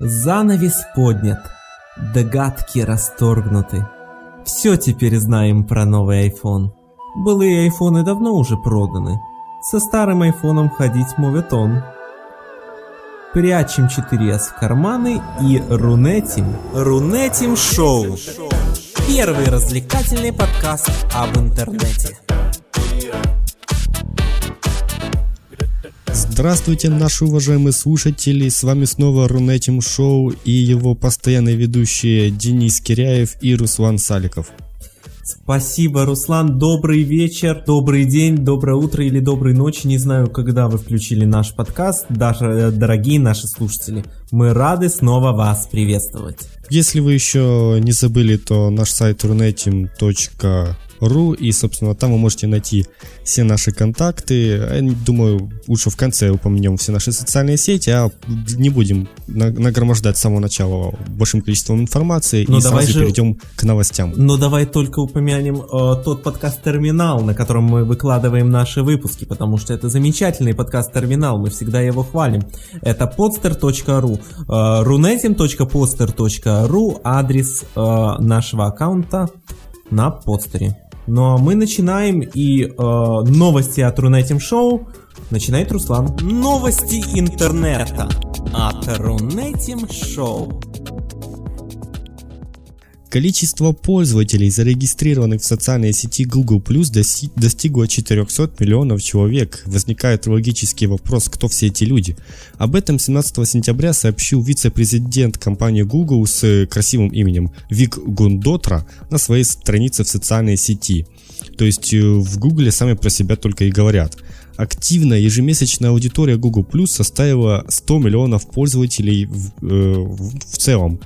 Занавес поднят, догадки расторгнуты. Все теперь знаем про новый iPhone. Былые айфоны давно уже проданы. Со старым айфоном ходить мовит он. Прячем 4S в карманы и рунетим. Рунетим шоу. Первый развлекательный подкаст об интернете. Здравствуйте, наши уважаемые слушатели, с вами снова Рунетим Шоу и его постоянные ведущие Денис Киряев и Руслан Саликов. Спасибо, Руслан. Добрый вечер, добрый день, доброе утро или доброй ночи. Не знаю, когда вы включили наш подкаст, даже э, дорогие наши слушатели. Мы рады снова вас приветствовать. Если вы еще не забыли, то наш сайт runetim.ru ру, и, собственно, там вы можете найти все наши контакты. Думаю, лучше в конце упомянем все наши социальные сети, а не будем нагромождать с самого начала большим количеством информации Но и сразу же... перейдем к новостям. Но давай только упомянем э, тот подкаст-терминал, на котором мы выкладываем наши выпуски, потому что это замечательный подкаст-терминал, мы всегда его хвалим. Это podster.ru, э, runetim.podster.ru, адрес э, нашего аккаунта на подстере. Ну а мы начинаем, и э, новости от Рунетим Шоу начинает Руслан. Новости интернета от Рунетим Шоу. Количество пользователей, зарегистрированных в социальной сети Google+, достигло 400 миллионов человек. Возникает логический вопрос, кто все эти люди. Об этом 17 сентября сообщил вице-президент компании Google с красивым именем Вик Гундотра на своей странице в социальной сети. То есть э, в Google сами про себя только и говорят. Активная ежемесячная аудитория Google Plus составила 100 миллионов пользователей в, э, в целом.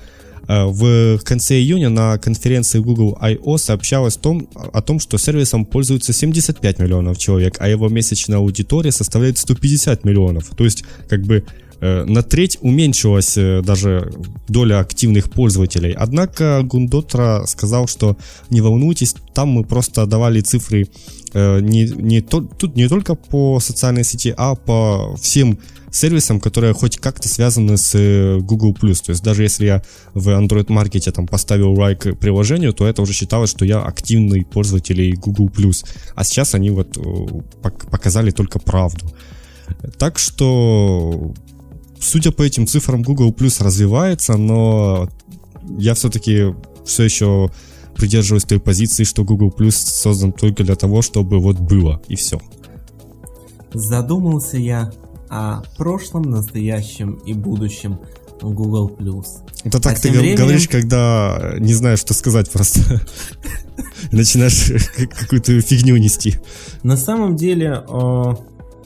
Э, в конце июня на конференции Google I.O. сообщалось том, о том, что сервисом пользуются 75 миллионов человек, а его месячная аудитория составляет 150 миллионов. То есть, как бы на треть уменьшилась э, даже доля активных пользователей. Однако Гундотра сказал, что не волнуйтесь, там мы просто давали цифры не, не, тут не только по социальной сети, а по всем сервисам, которые хоть как-то связаны с э, Google+. То есть даже если я в Android маркете там поставил лайк приложению, то это уже считалось, что я активный пользователь Google+. А сейчас они вот э, показали только правду. Так что, судя по этим цифрам, Google Plus развивается, но я все-таки все еще придерживаюсь той позиции, что Google Plus создан только для того, чтобы вот было, и все. Задумался я о прошлом, настоящем и будущем Google+. Это так а ты временем... говоришь, когда не знаешь, что сказать просто. Начинаешь какую-то фигню нести. На самом деле, э,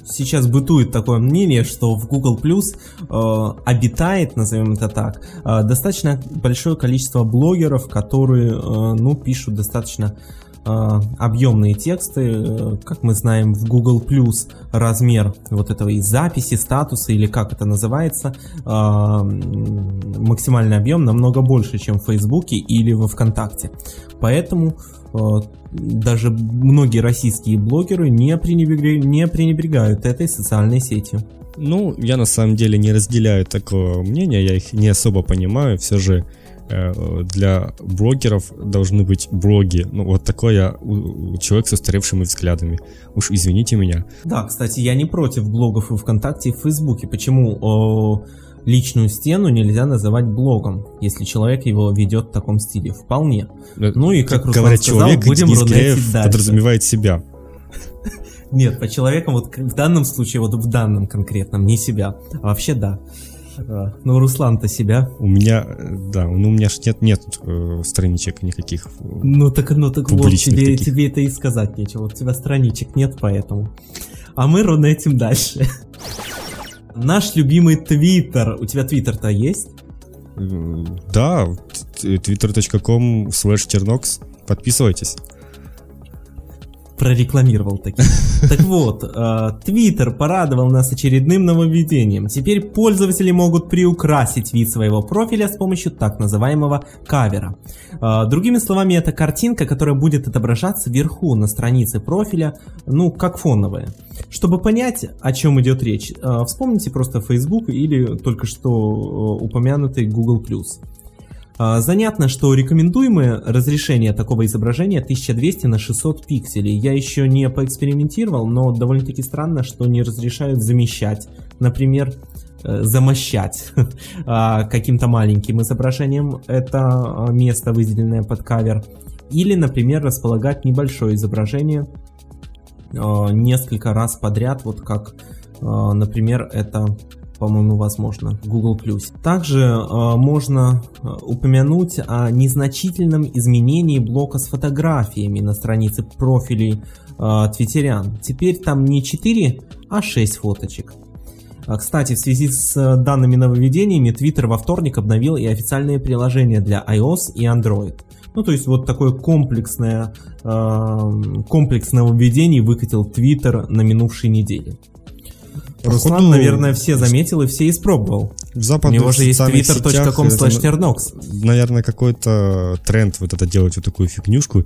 сейчас бытует такое мнение, что в Google Plus э, обитает, назовем это так, э, достаточно большое количество блогеров, которые, ну, пишут достаточно Э, объемные тексты. Э, как мы знаем, в Google Plus размер вот этого и записи, статуса или как это называется, э, максимальный объем намного больше, чем в Facebook или во ВКонтакте. Поэтому даже многие российские блогеры не, пренебрегают, не пренебрегают этой социальной сетью. Ну, я на самом деле не разделяю такого мнения, я их не особо понимаю, все же Э, для блогеров должны быть блоги. Ну, вот такой я человек с устаревшими взглядами. Уж извините меня. Да, кстати, я не против блогов и ВКонтакте, и в Фейсбуке. Почему о, личную стену нельзя называть блогом, если человек его ведет в таком стиле? Вполне. Э, ну и, как, Руслан говорят, сказал, человек будем рунетить дальше. подразумевает себя. Нет, по человекам вот в данном случае, вот в данном конкретном, не себя. А вообще да. Ну, Руслан-то себя. У меня, да, ну у меня ж нет, нет э, страничек никаких. Ну так, ну так вот, тебе, тебе это и сказать нечего. У тебя страничек нет, поэтому. А мы ровно этим дальше. Наш любимый Твиттер. У тебя Твиттер-то есть? Да, twitter.com slash чернокс. Подписывайтесь. Прорекламировал такие. Так вот, Twitter порадовал нас очередным нововведением. Теперь пользователи могут приукрасить вид своего профиля с помощью так называемого кавера. Другими словами, это картинка, которая будет отображаться вверху на странице профиля, ну, как фоновая. Чтобы понять, о чем идет речь, вспомните просто Facebook или только что упомянутый Google+. А, занятно, что рекомендуемое разрешение такого изображения 1200 на 600 пикселей. Я еще не поэкспериментировал, но довольно-таки странно, что не разрешают замещать, например, э, замощать а, каким-то маленьким изображением это а, место, выделенное под кавер. Или, например, располагать небольшое изображение несколько раз подряд, вот как, например, это по-моему, возможно, Google+. Также э, можно э, упомянуть о незначительном изменении блока с фотографиями на странице профилей э, твиттерян. Теперь там не 4, а 6 фоточек. А, кстати, в связи с э, данными нововведениями, Twitter во вторник обновил и официальные приложения для iOS и Android. Ну, то есть вот такое комплексное, э, комплекс нововведений выкатил Twitter на минувшей неделе. Руслан, Походу, наверное, все заметил и все испробовал. В западных У него же есть twitter.com slash ternox. Наверное, какой-то тренд вот это делать вот такую фигнюшку.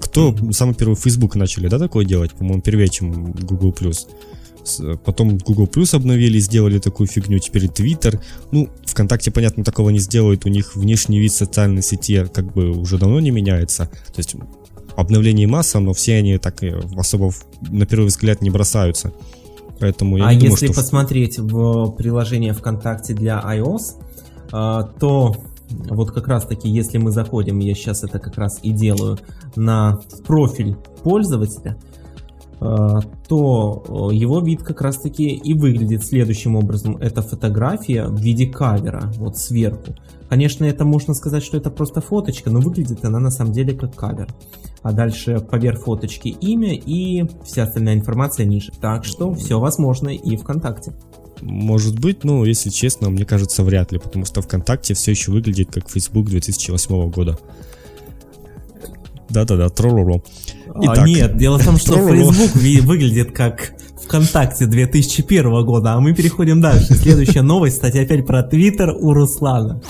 Кто mm-hmm. самый первый Facebook начали, да, такое делать? По-моему, первее, чем Google+. Потом Google Plus обновили, сделали такую фигню, теперь Twitter. Ну, ВКонтакте, понятно, такого не сделают, у них внешний вид социальной сети как бы уже давно не меняется. То есть обновлений масса, но все они так особо на первый взгляд не бросаются. Поэтому я а не если думаю, что... посмотреть в приложение ВКонтакте для iOS, а, то вот как раз таки, если мы заходим, я сейчас это как раз и делаю, на профиль пользователя, а, то его вид как раз таки и выглядит следующим образом. Это фотография в виде кавера, вот сверху. Конечно, это можно сказать, что это просто фоточка, но выглядит она на самом деле как кавер. А дальше поверх фоточки имя и вся остальная информация ниже. Так что все возможно и ВКонтакте. Может быть, но если честно, мне кажется, вряд ли, потому что ВКонтакте все еще выглядит как Facebook 2008 года. Да-да-да, троллоло. А, нет, дело в том, что Facebook выглядит как ВКонтакте 2001 года, а мы переходим дальше. Следующая новость, кстати, опять про Твиттер у Руслана.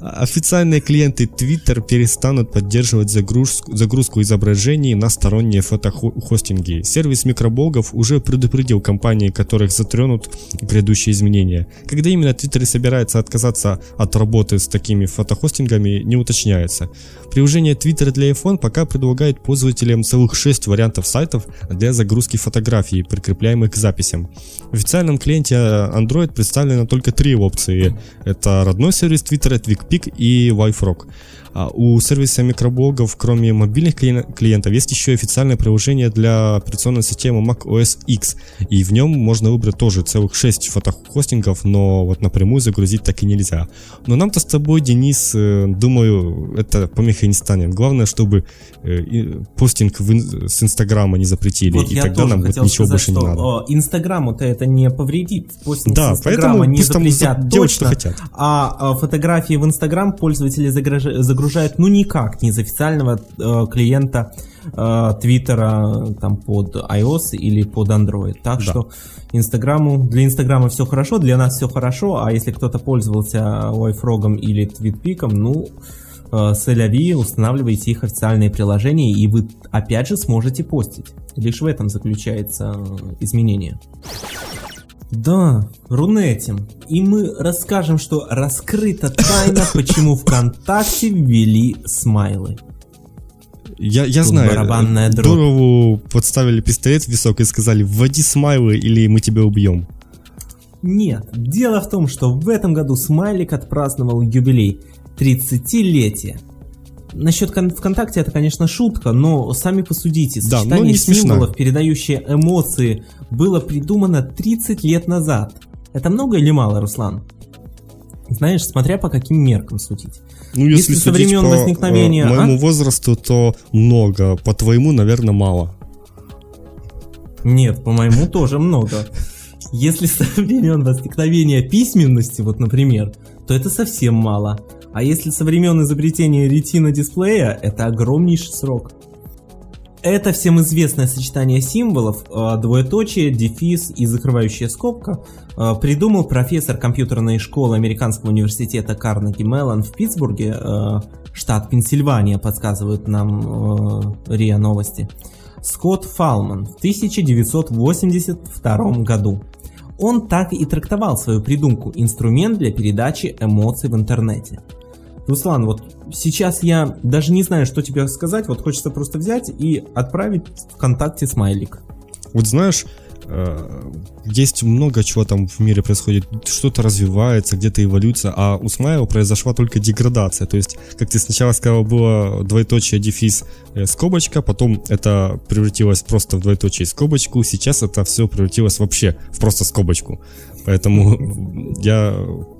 Официальные клиенты Twitter перестанут поддерживать загрузку, загрузку изображений на сторонние фотохостинги. Сервис микроблогов уже предупредил компании, которых затронут грядущие изменения. Когда именно Twitter собирается отказаться от работы с такими фотохостингами, не уточняется. Приложение Twitter для iPhone пока предлагает пользователям целых 6 вариантов сайтов для загрузки фотографий, прикрепляемых к записям. В официальном клиенте Android представлено только три опции. Это родной сервис Twitter, TwigPeak и WiFrog. А у сервиса микроблогов, кроме мобильных клиентов, есть еще официальное приложение для операционной системы Mac OS X. И в нем можно выбрать тоже целых 6 фотохостингов, но вот напрямую загрузить так и нельзя. Но нам-то с тобой, Денис, э, думаю, это помехой не станет. Главное, чтобы э, постинг с Инстаграма не запретили, вот и тогда нам вот ничего сказать, больше не надо. Инстаграму-то это не повредит. Постинг да, с поэтому не запретят делать, точно, что хотят. А, а фотографии в Инстаграм пользователи загружают загружают ну никак не из официального э, клиента э, Твиттера там под iOS или под Android. Так да. что Инстаграму, для Инстаграма все хорошо, для нас все хорошо, а если кто-то пользовался Wi-Frog или TweetPic, ну э, Селяви, устанавливайте их официальные приложения, и вы опять же сможете постить. Лишь в этом заключается э, изменение. Да, Рунетим. И мы расскажем, что раскрыта тайна, почему ВКонтакте ввели смайлы. Я, я знаю, барабанная Дурову подставили пистолет в висок и сказали, вводи смайлы или мы тебя убьем. Нет, дело в том, что в этом году Смайлик отпраздновал юбилей 30-летия. Насчет ВКонтакте это, конечно, шутка, но сами посудите. Сочетание да, не символов, передающие эмоции, было придумано 30 лет назад. Это много или мало, Руслан? Знаешь, смотря по каким меркам судить. Ну, если, если со времен по возникновения... Э, моему а? возрасту, то много. По твоему, наверное, мало. Нет, по моему тоже много. Если со времен возникновения письменности, вот, например, то это совсем мало. А если со времен изобретения ретина дисплея, это огромнейший срок. Это всем известное сочетание символов, э, двоеточие, дефис и закрывающая скобка, э, придумал профессор компьютерной школы Американского университета Карнеги Меллон в Питтсбурге, э, штат Пенсильвания, подсказывают нам РИА Новости, Скотт Фалман в 1982 году. Он так и трактовал свою придумку – инструмент для передачи эмоций в интернете – Руслан, вот сейчас я даже не знаю, что тебе сказать, вот хочется просто взять и отправить ВКонтакте смайлик. Вот знаешь, э, есть много чего там в мире происходит, что-то развивается, где-то эволюция, а у Смайла произошла только деградация. То есть, как ты сначала сказал, было двоеточие, дефис, э, скобочка, потом это превратилось просто в двоеточие скобочку, сейчас это все превратилось вообще в просто скобочку. Поэтому я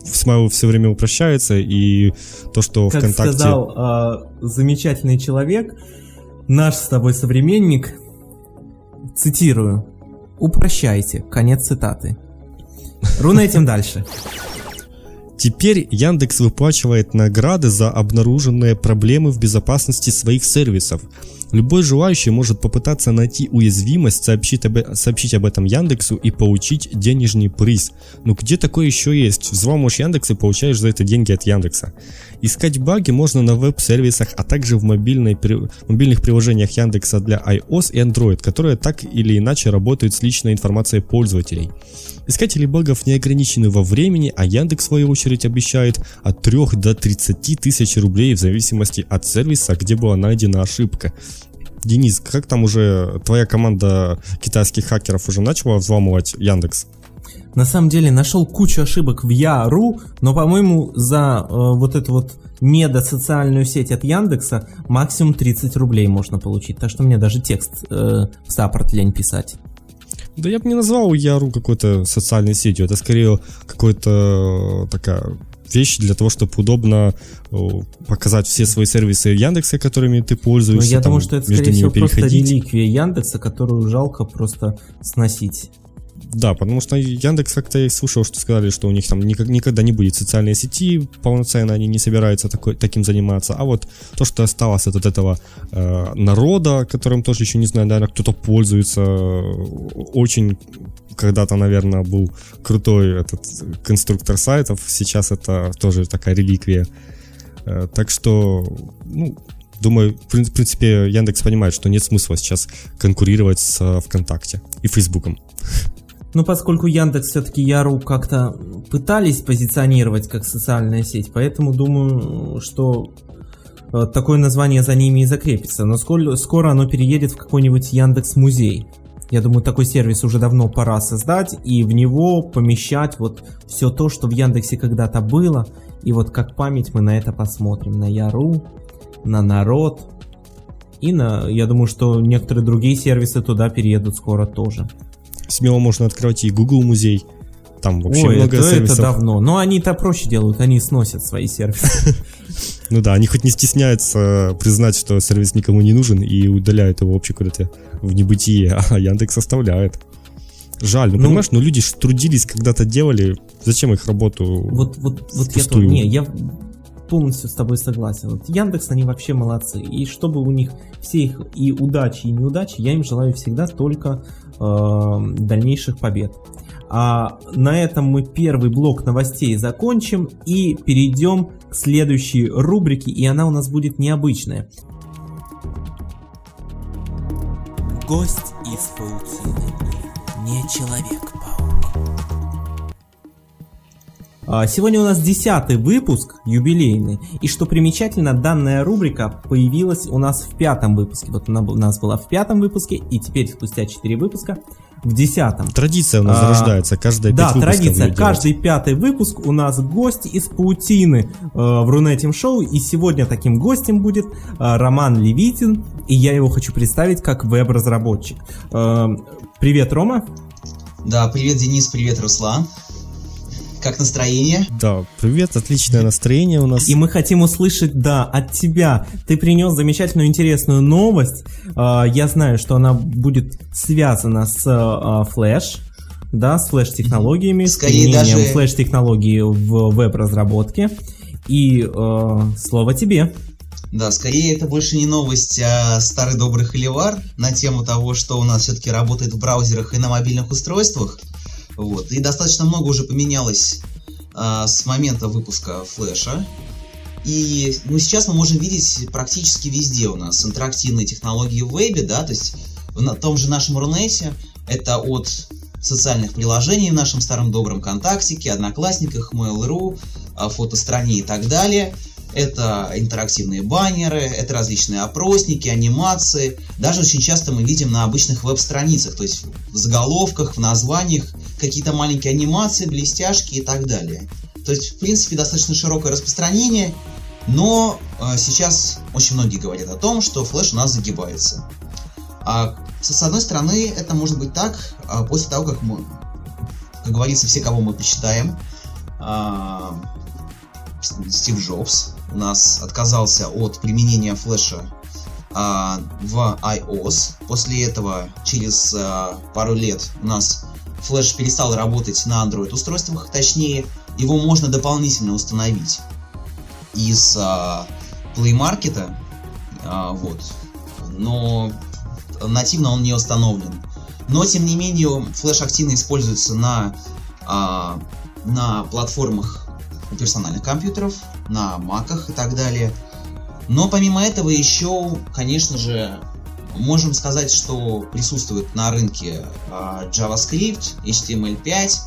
Смайл все время упрощается, и то, что как ВКонтакте... сказал э, замечательный человек, наш с тобой современник, цитирую, «Упрощайте». Конец цитаты. Рунетим дальше. Теперь Яндекс выплачивает награды за обнаруженные проблемы в безопасности своих сервисов. Любой желающий может попытаться найти уязвимость, сообщить об, сообщить об этом Яндексу и получить денежный приз. Ну где такое еще есть? Взломаешь Яндекс и получаешь за это деньги от Яндекса. Искать баги можно на веб-сервисах, а также в мобильной, мобильных приложениях Яндекса для iOS и Android, которые так или иначе работают с личной информацией пользователей. Искатели багов не ограничены во времени, а Яндекс в свою очередь обещает от 3 до 30 тысяч рублей в зависимости от сервиса, где была найдена ошибка. Денис, как там уже твоя команда китайских хакеров уже начала взламывать Яндекс? На самом деле нашел кучу ошибок в Я.ру, но, по-моему, за э, вот эту вот недосоциальную сеть от Яндекса максимум 30 рублей можно получить. Так что мне даже текст э, в саппорт лень писать. Да я бы не назвал Яру какой-то социальной сетью. Это скорее какой-то такая вещь для того, чтобы удобно показать все свои сервисы Яндекса, которыми ты пользуешься. Но я думаю, что это, скорее всего, просто реликвия Яндекса, которую жалко просто сносить. Да, потому что Яндекс как-то я слышал, что сказали, что у них там никак, никогда не будет социальной сети полноценно, они не собираются такой, таким заниматься. А вот то, что осталось от, от этого э, народа, которым тоже еще не знаю, наверное, кто-то пользуется, очень когда-то, наверное, был крутой этот конструктор сайтов, сейчас это тоже такая реликвия. Э, так что, ну, думаю, в принципе, Яндекс понимает, что нет смысла сейчас конкурировать с э, ВКонтакте и Фейсбуком. Ну, поскольку Яндекс все-таки Яру как-то пытались позиционировать как социальная сеть, поэтому думаю, что э, такое название за ними и закрепится. Но скоро, скоро оно переедет в какой-нибудь Яндекс Музей. Я думаю, такой сервис уже давно пора создать и в него помещать вот все то, что в Яндексе когда-то было. И вот как память мы на это посмотрим. На Яру, на народ. И на, я думаю, что некоторые другие сервисы туда переедут скоро тоже смело можно открывать и Google музей. Там вообще Ой, много это, сервисов. это давно. Но они это проще делают, они сносят свои сервисы. Ну да, они хоть не стесняются признать, что сервис никому не нужен и удаляют его вообще куда-то в небытие, а Яндекс оставляет. Жаль, ну, ну понимаешь, ну люди трудились, когда-то делали, зачем их работу Вот, вот, вот я, то, не, я полностью с тобой согласен. Вот Яндекс, они вообще молодцы. И чтобы у них все их и удачи, и неудачи, я им желаю всегда только э, дальнейших побед. А на этом мы первый блок новостей закончим и перейдем к следующей рубрике, и она у нас будет необычная. Гость из паутины. Не человек-паук. А, сегодня у нас десятый выпуск, юбилейный, и что примечательно, данная рубрика появилась у нас в пятом выпуске. Вот она у нас была в пятом выпуске, и теперь спустя четыре выпуска в десятом. Традиция у нас а, зарождается, каждый Да, традиция. Каждый пятый выпуск у нас гость из паутины э, в Рунетим Шоу, и сегодня таким гостем будет э, Роман Левитин, и я его хочу представить как веб-разработчик. Э, привет, Рома. Да, привет, Денис, привет, Руслан. Как настроение? Да, привет, отличное настроение у нас. И мы хотим услышать, да, от тебя. Ты принес замечательную, интересную новость. А, я знаю, что она будет связана с а, флеш, да, с флеш-технологиями, с применением даже... флеш-технологии в веб-разработке. И э, слово тебе. Да, скорее это больше не новость, а старый добрый холивар на тему того, что у нас все-таки работает в браузерах и на мобильных устройствах. Вот. И достаточно много уже поменялось а, с момента выпуска флеша. И ну, сейчас мы можем видеть практически везде у нас интерактивные технологии в вебе, да, то есть в том же нашем Рунете это от социальных приложений в нашем старом добром ВКонтактике, Одноклассниках, Mail.ru, фотостране и так далее. Это интерактивные баннеры, это различные опросники, анимации. Даже очень часто мы видим на обычных веб-страницах, то есть в заголовках, в названиях какие-то маленькие анимации, блестяшки и так далее. То есть, в принципе, достаточно широкое распространение, но э, сейчас очень многие говорят о том, что флеш у нас загибается. А с одной стороны, это может быть так, а после того, как мы, как говорится, все, кого мы почитаем, а, Стив Джобс у нас отказался от применения флеша а, в iOS. После этого, через а, пару лет, у нас флеш перестал работать на Android устройствах, точнее, его можно дополнительно установить из а, Play Market, а, вот. Но нативно он не установлен. Но, тем не менее, флеш активно используется на, а, на платформах персональных компьютеров, на маках и так далее. Но помимо этого еще, конечно же, можем сказать, что присутствует на рынке а, JavaScript, HTML5,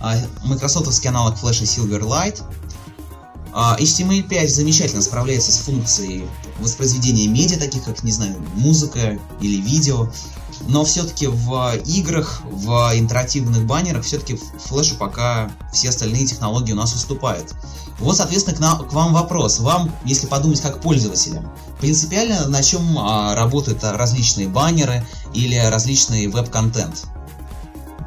а, Microsoftский аналог флеша Silverlight. А, HTML5 замечательно справляется с функцией воспроизведения медиа, таких как, не знаю, музыка или видео. Но все-таки в играх, в интерактивных баннерах, все-таки флешу пока все остальные технологии у нас уступают. Вот, соответственно, к, нам, к вам вопрос. Вам, если подумать как пользователям, принципиально на чем а, работают различные баннеры или различный веб-контент?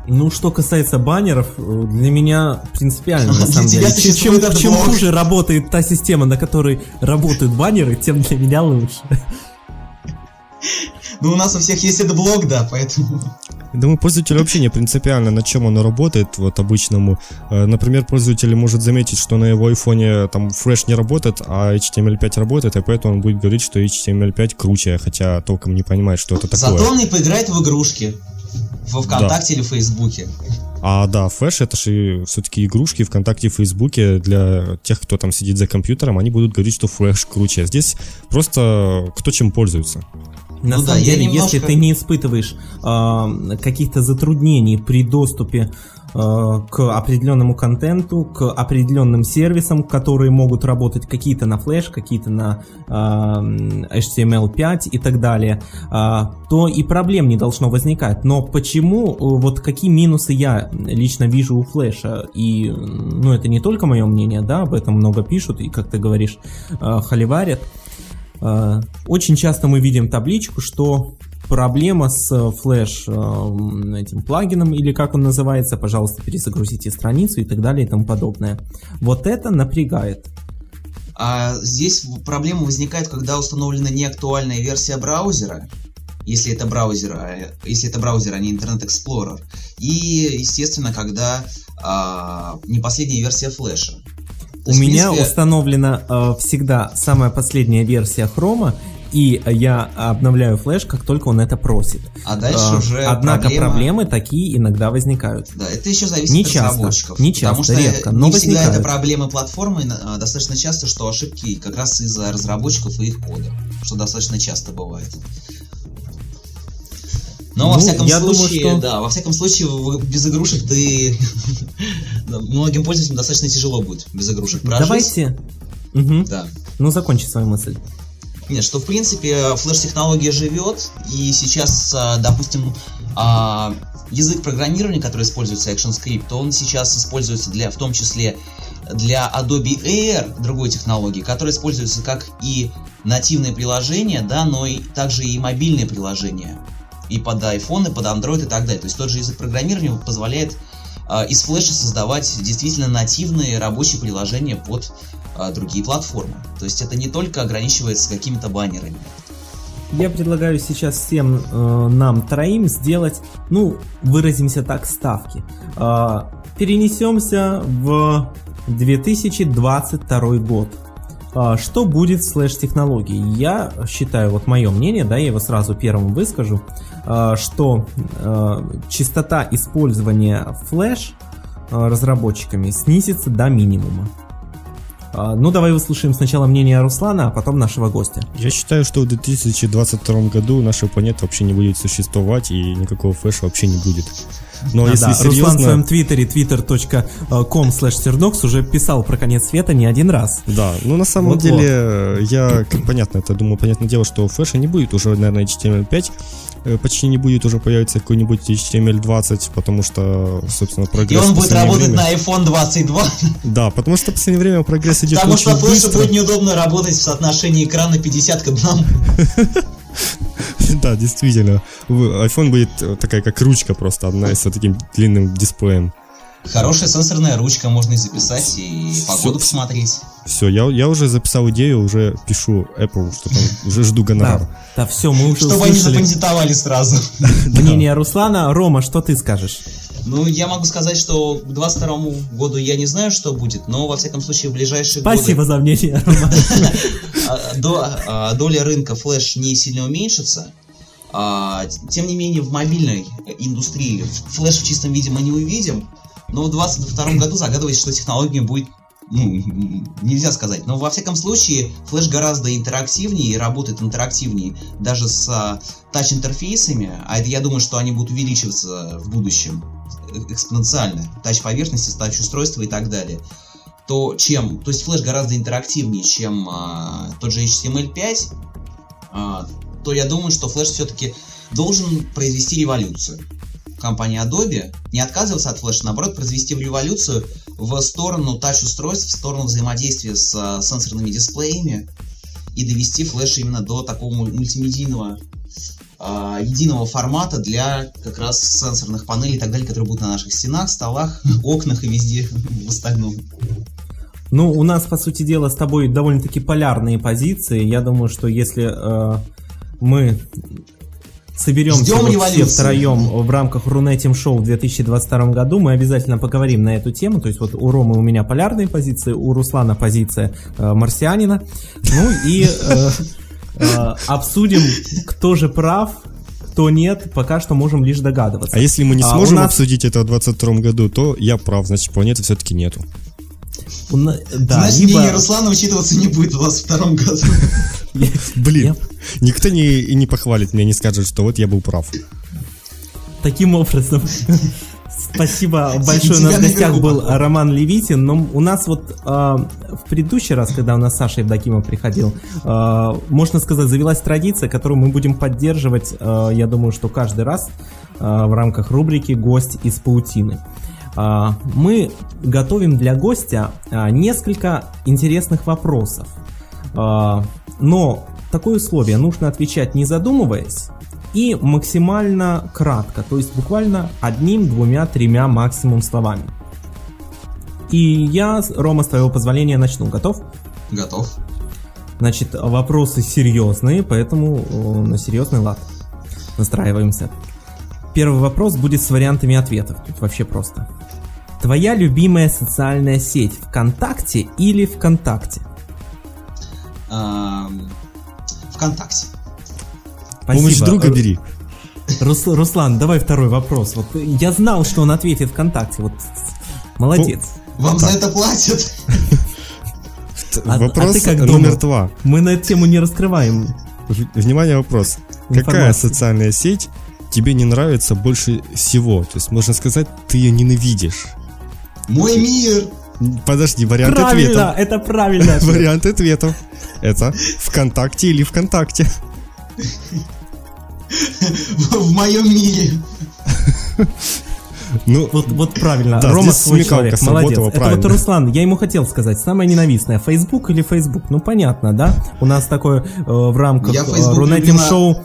Ну, что касается баннеров, для меня принципиально, на самом деле. Чем, чем хуже работает та система, на которой работают баннеры, тем для меня лучше. Ну, у нас у всех есть этот блок, да, поэтому... Думаю, пользователю вообще не принципиально, на чем оно работает, вот обычному. Э, например, пользователь может заметить, что на его айфоне там Flash не работает, а HTML5 работает, и поэтому он будет говорить, что HTML5 круче, хотя толком не понимает, что это такое. Зато он не поиграет в игрушки во ВКонтакте да. или Фейсбуке. А да, флеш это же все-таки игрушки ВКонтакте и Фейсбуке для тех, кто там сидит за компьютером, они будут говорить, что флеш круче. А здесь просто кто чем пользуется. На ну самом да, деле, немножко... если ты не испытываешь э, каких-то затруднений при доступе Э, к определенному контенту, к определенным сервисам, которые могут работать какие-то на Flash, какие-то на э, HTML5 и так далее, э, то и проблем не должно возникать. Но почему, вот какие минусы я лично вижу у Flash? И, ну, это не только мое мнение, да, об этом много пишут и, как ты говоришь, холиварят. Очень часто мы видим табличку, что проблема с Flash э, этим плагином, или как он называется, пожалуйста, перезагрузите страницу и так далее и тому подобное. Вот это напрягает. А здесь проблема возникает, когда установлена неактуальная версия браузера, если это браузер, а, если это браузер, а не Internet Explorer, и, естественно, когда а, не последняя версия флеша. У меня установлена э, всегда самая последняя версия Chrome, и я обновляю флеш, как только он это просит. А дальше а, уже Однако проблема... проблемы такие иногда возникают. Да, это еще зависит не от часто, разработчиков. Не часто, потому что редко, но не возникают. всегда это проблемы платформы, а, достаточно часто, что ошибки как раз из-за разработчиков и их кода, что достаточно часто бывает. Но ну, во всяком я случае, думаю, что... да, во всяком случае, без игрушек ты многим пользователям достаточно тяжело будет без игрушек прожить. Давайте. Угу. Да. Ну, закончи свою мысль. Нет, что в принципе флеш-технология живет, и сейчас, а, допустим, а, язык программирования, который используется ActionScript, он сейчас используется для, в том числе для Adobe Air, другой технологии, которая используется как и нативные приложения, да, но и также и мобильные приложения. И под iPhone, и под Android и так далее. То есть тот же язык программирования позволяет э, из флеша создавать действительно нативные рабочие приложения под а, другие платформы. То есть это не только ограничивается какими-то баннерами. Я предлагаю сейчас всем э, нам троим сделать, ну, выразимся так, ставки. Э, перенесемся в 2022 год. А, Что будет с флеш-технологией? Я считаю, вот мое мнение, да, я его сразу первым выскажу, а, что а, частота использования флеш а, разработчиками снизится до минимума. А, Ну, давай выслушаем сначала мнение Руслана, а потом нашего гостя. Я считаю, что в 2022 году наша планета вообще не будет существовать и никакого флеша вообще не будет. Но Да, если да, Руслан в серьезно... своем твиттере twitter.com slash уже писал про конец света не один раз. Да, ну на самом Вот-вот. деле, я, как понятно, это думаю, понятное дело, что флеша не будет уже, наверное, HTML5, э, почти не будет, уже появится какой-нибудь HTML20, потому что, собственно, И прогресс... он в будет работать время- на iPhone 22, Да, потому что в последнее время прогресс идет потому что быстро. будет неудобно работать в соотношении экрана 50 к 1. Да, действительно. IPhone будет э, такая, как ручка просто, одна с таким длинным дисплеем. Хорошая сенсорная ручка, можно и записать, и погоду посмотреть. Все, я, я уже записал идею, уже пишу Apple, что там, уже жду гонорар. Да, да, все, мы уже Чтобы они запатентовали сразу. мнение Руслана. Рома, что ты скажешь? Ну, я могу сказать, что к 22 году я не знаю, что будет, но, во всяком случае, в ближайшие Спасибо за мнение, Рома. годы а, а, доля рынка флеш не сильно уменьшится. А, Тем не менее, в мобильной индустрии флеш в чистом виде мы не увидим, но в 2022 году загадывается, что технология будет ну, нельзя сказать. Но во всяком случае, флеш гораздо интерактивнее и работает интерактивнее даже с а, тач-интерфейсами, а это я думаю, что они будут увеличиваться в будущем экспоненциально. Тач-поверхности, тач-устройства и так далее. То чем, то есть флеш гораздо интерактивнее, чем а, тот же HTML5, а, то я думаю, что флеш все-таки должен произвести революцию. Компания Adobe не отказываться от флеша, наоборот, произвести революцию в сторону тач-устройств, в сторону взаимодействия с а, сенсорными дисплеями и довести флеш именно до такого муль- мультимедийного а, единого формата для как раз сенсорных панелей и так далее, которые будут на наших стенах, столах, окнах и везде в остальном. Ну, у нас, по сути дела, с тобой довольно-таки полярные позиции. Я думаю, что если э, мы соберемся Ждем вот все втроем в рамках Рунетим Шоу в 2022 году, мы обязательно поговорим на эту тему. То есть вот у Ромы у меня полярные позиции, у Руслана позиция э, марсианина. Ну и э, э, обсудим, кто же прав, кто нет. Пока что можем лишь догадываться. А если мы не А, сможем нас- обсудить это в 2022 году, то я прав, значит планеты все-таки нету. У на- Да, Значит, либо- мнение Руслана учитываться не будет в 22 году. Блин, никто не, и не похвалит меня, не скажет, что вот я был прав. Таким образом, спасибо большое. У нас в гостях был. Роман Левитин. Но у нас вот а, в предыдущий раз, когда у нас Саша Евдокимов приходил, а, можно сказать, завелась традиция, которую мы будем поддерживать, а, я думаю, что каждый раз в рамках рубрики «Гость из паутины». Мы готовим для гостя несколько интересных вопросов. Но такое условие нужно отвечать не задумываясь и максимально кратко, то есть буквально одним, двумя, тремя максимум словами. И я, Рома, с твоего позволения начну. Готов? Готов. Значит, вопросы серьезные, поэтому э, на серьезный лад настраиваемся. Первый вопрос будет с вариантами ответов. Тут вообще просто. Твоя любимая социальная сеть ВКонтакте или ВКонтакте? Ам, Вконтакте. Помощь Спасибо. друга Ру- бери. Рус- Руслан, давай второй вопрос. Вот я знал, что он ответит ВКонтакте. Вот молодец. Вам за это платят? А- а вопрос ты как номер два. Мы на эту тему не раскрываем. Внимание, вопрос. Какая социальная сеть тебе не нравится больше всего? То есть, можно сказать, ты ее ненавидишь. Мой мир! Подожди, вариант правильно, ответов. это правильно. Вариант ответов. Это ВКонтакте или ВКонтакте. В моем мире. Ну, Вот, вот правильно. Да, Рома свой человек, молодец. Это правильно. вот Руслан, я ему хотел сказать, самое ненавистное, Facebook или Facebook? Ну понятно, да? У нас такое э, в рамках э, Рунетим шоу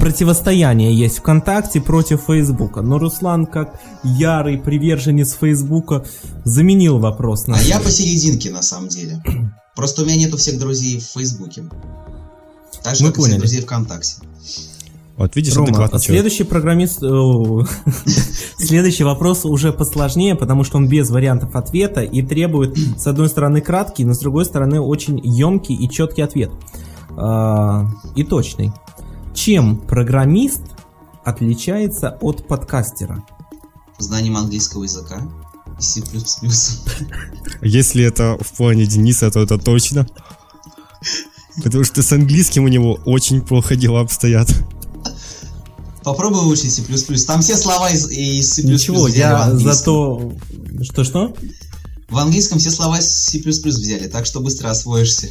противостояние есть ВКонтакте против Фейсбука. Но Руслан, как ярый приверженец Фейсбука, заменил вопрос на А я посерединке, на самом деле. Просто у меня нету всех друзей в Фейсбуке. Так же, Мы как и поняли. всех друзей ВКонтакте. Вот видишь, Рома, человек. следующий программист... э, Следующий вопрос уже посложнее, потому что он без вариантов ответа и требует, с одной стороны, краткий, но с другой стороны, очень емкий и четкий ответ. А, И точный. Чем программист отличается от подкастера? Знанием английского языка и C++. Если это в плане Дениса, то это точно. Потому что с английским у него очень плохо дела обстоят. Попробуй выучить C++. Там все слова из, из C++ Ничего, взяли я английском. зато... Что-что? В английском все слова из C++ взяли, так что быстро освоишься.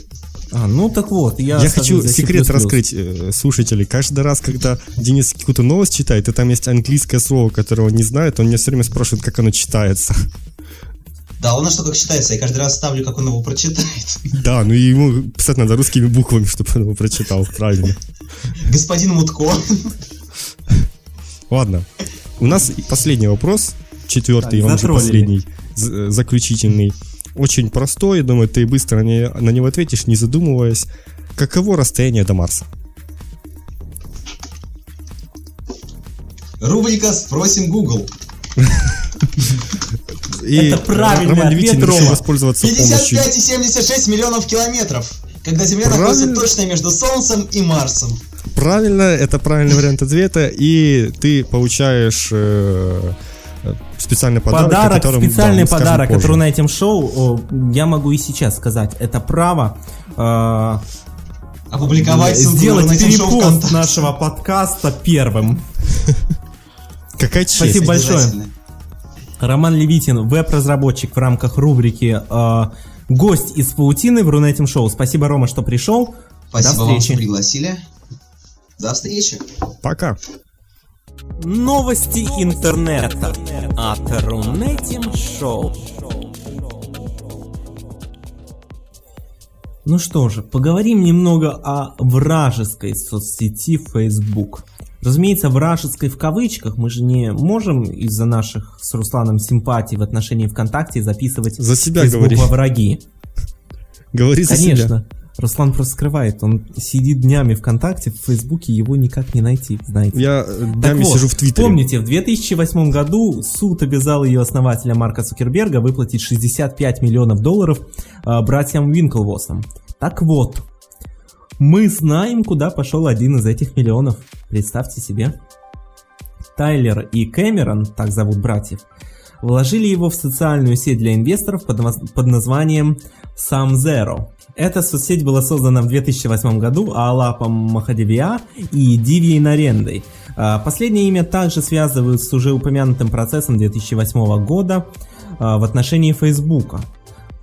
А, ну так вот, я... Я хочу секрет раскрыть э, слушателей. Каждый раз, когда Денис какую-то новость читает, и там есть английское слово, которого он не знает, он меня все время спрашивает, как оно читается. Да, у нас что как считается, я каждый раз ставлю, как он его прочитает. Да, ну и ему писать надо русскими буквами, чтобы он его прочитал правильно. Господин Мутко. Ладно. У нас последний вопрос, четвертый, он уже последний, э, заключительный. Очень простой, думаю, ты быстро на не- на него ответишь, не задумываясь. Каково расстояние до Марса? Рубрика «Спросим Google». И Это правильный Роман ответ, Левитин решил Рома. воспользоваться помощью. 55,76 миллионов километров. Когда Земля Правильно. находится точно между Солнцем и Марсом. Правильно, это правильный вариант ответа, и ты получаешь э, специальный подарок, Подарок, котором, да, специальный скажем подарок, позже. который на этом шоу, о, я могу и сейчас сказать, это право э, Опубликовать сделать перепост нашего подкаста первым. Какая честь. Спасибо большое. Роман Левитин, веб-разработчик в рамках рубрики э, «Гость из паутины» в Рунетим Шоу. Спасибо, Рома, что пришел. Спасибо До вам, что встречи. пригласили. До встречи. Пока. Новости интернета от Рунетим Шоу. Ну что же, поговорим немного о вражеской соцсети Facebook. Разумеется, вражеской в кавычках мы же не можем из-за наших с Русланом симпатий в отношении ВКонтакте записывать За себя Facebook говори. во враги. Говори за себя. Руслан просто скрывает, он сидит днями ВКонтакте, в Фейсбуке его никак не найти, знаете. Я э, Так днями вот, сижу в Твиттере. Помните, в 2008 году суд обязал ее основателя Марка Цукерберга выплатить 65 миллионов долларов э, братьям Винклвосам. Так вот, мы знаем, куда пошел один из этих миллионов. Представьте себе. Тайлер и Кэмерон, так зовут братьев, вложили его в социальную сеть для инвесторов под, под названием SumZero. Эта соцсеть была создана в 2008 году Алапом Махадевиа и Дивьей Нарендой. А, Последнее имя также связывают с уже упомянутым процессом 2008 года а, в отношении Фейсбука.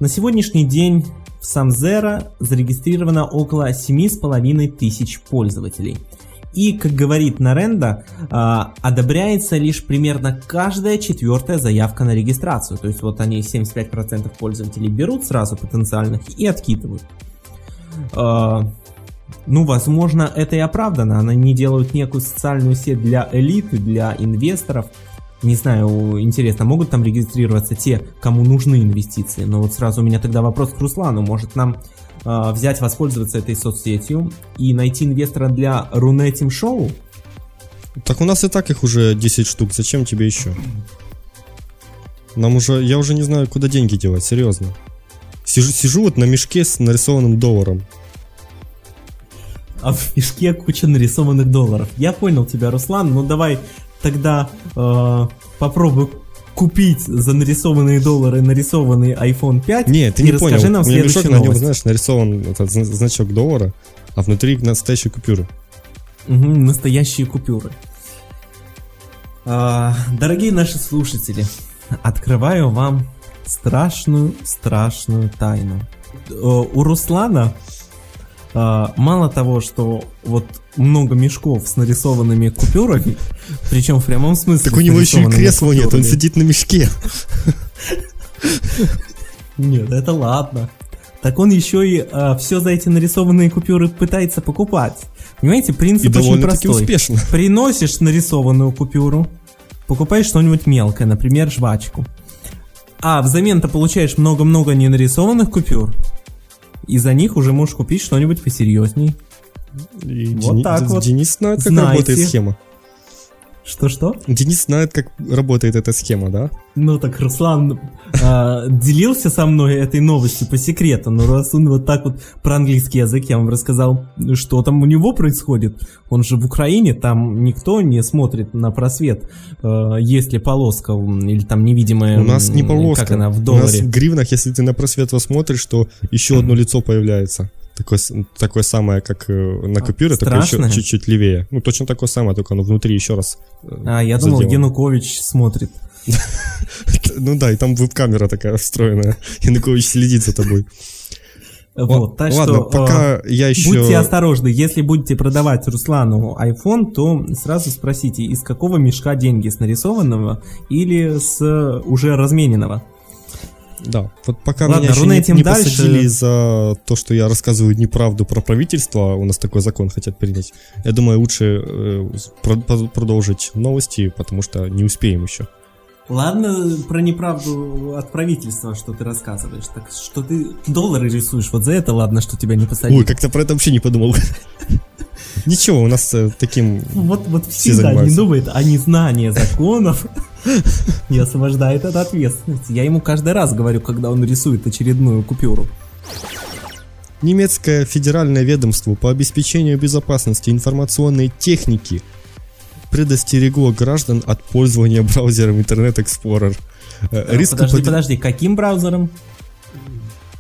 На сегодняшний день в SumZero зарегистрировано около 7,5 тысяч пользователей. И, как говорит Наренда, а, одобряется лишь примерно каждая четвертая заявка на регистрацию. То есть вот они 75% пользователей берут сразу потенциальных и откидывают. А, Ну, возможно, это и оправдано. Они делают некую социальную сеть для элиты, для инвесторов. Не знаю, интересно, могут там регистрироваться те, кому нужны инвестиции? Но вот сразу у меня тогда вопрос к Руслану. Может нам взять, воспользоваться этой соцсетью и найти инвестора для Рунетим Шоу? Так у нас и так их уже 10 штук, зачем тебе еще? Нам уже, я уже не знаю, куда деньги девать, серьезно. Сижу, сижу вот на мешке с нарисованным долларом. А в мешке куча нарисованных долларов. Я понял тебя, Руслан, ну давай тогда э, попробуй купить за нарисованные доллары нарисованный iPhone 5 Не, ты не расскажи понял. нам У меня мешок, следующую на нем, новость. знаешь, нарисован этот зна- значок доллара, а внутри настоящие купюры. Мгм, настоящие купюры. А, дорогие наши слушатели, открываю вам страшную-страшную тайну. Э, У Руслана мало того, что вот много мешков с нарисованными купюрами, причем в прямом смысле. Так у него еще и кресла нет, он сидит на мешке. Нет, это ладно. Так он еще и все за эти нарисованные купюры пытается покупать. Понимаете, И принцип очень довольно-таки простой. успешно. Приносишь нарисованную купюру, покупаешь что-нибудь мелкое, например, жвачку. А взамен ты получаешь много-много ненарисованных купюр, и за них уже можешь купить что-нибудь посерьезней. И Вот Дени- так вот. Денис знает, как Знаете. работает схема. Что-что? Денис знает, как работает эта схема, да? Ну так Руслан а, делился со мной этой новостью по секрету, но раз он вот так вот про английский язык я вам рассказал, что там у него происходит. Он же в Украине, там никто не смотрит на просвет, а, есть ли полоска или там невидимая, У нас не полоска. как она в У нас в гривнах, если ты на просвет посмотришь, то еще одно лицо появляется. Такое, такое самое, как э, на А, купюре, только еще страшное? чуть-чуть левее. Ну, точно такое самое, только оно внутри еще раз. э, А, я думал, заделано. Янукович смотрит. Ну да, и там веб-камера такая встроенная. Янукович следит за тобой. Вот, так Ладно, что... пока я еще... Будьте осторожны, если будете продавать Руслану iPhone, то сразу спросите, из какого мешка деньги, с нарисованного или с э, уже размененного. Да, вот пока Ладно, меня еще не, не дальше. посадили за то, что я рассказываю неправду про правительство, а у нас такой закон хотят принять. Я думаю, лучше э, про- продолжить новости, потому что не успеем еще. Ладно, про неправду от правительства, что ты рассказываешь. Так что ты доллары рисуешь, вот за это ладно, что тебя не посадили. Ой, как-то про это вообще не подумал. Ничего, у нас э, таким... Вот, вот Все всегда не думает о незнании законов и освобождает от ответственности. Я ему каждый раз говорю, когда он рисует очередную купюру. Немецкое федеральное ведомство по обеспечению безопасности информационной техники предостерегло граждан от пользования браузером Internet Explorer. Э, Э, Риск Подожди, упад- подожди, каким браузером?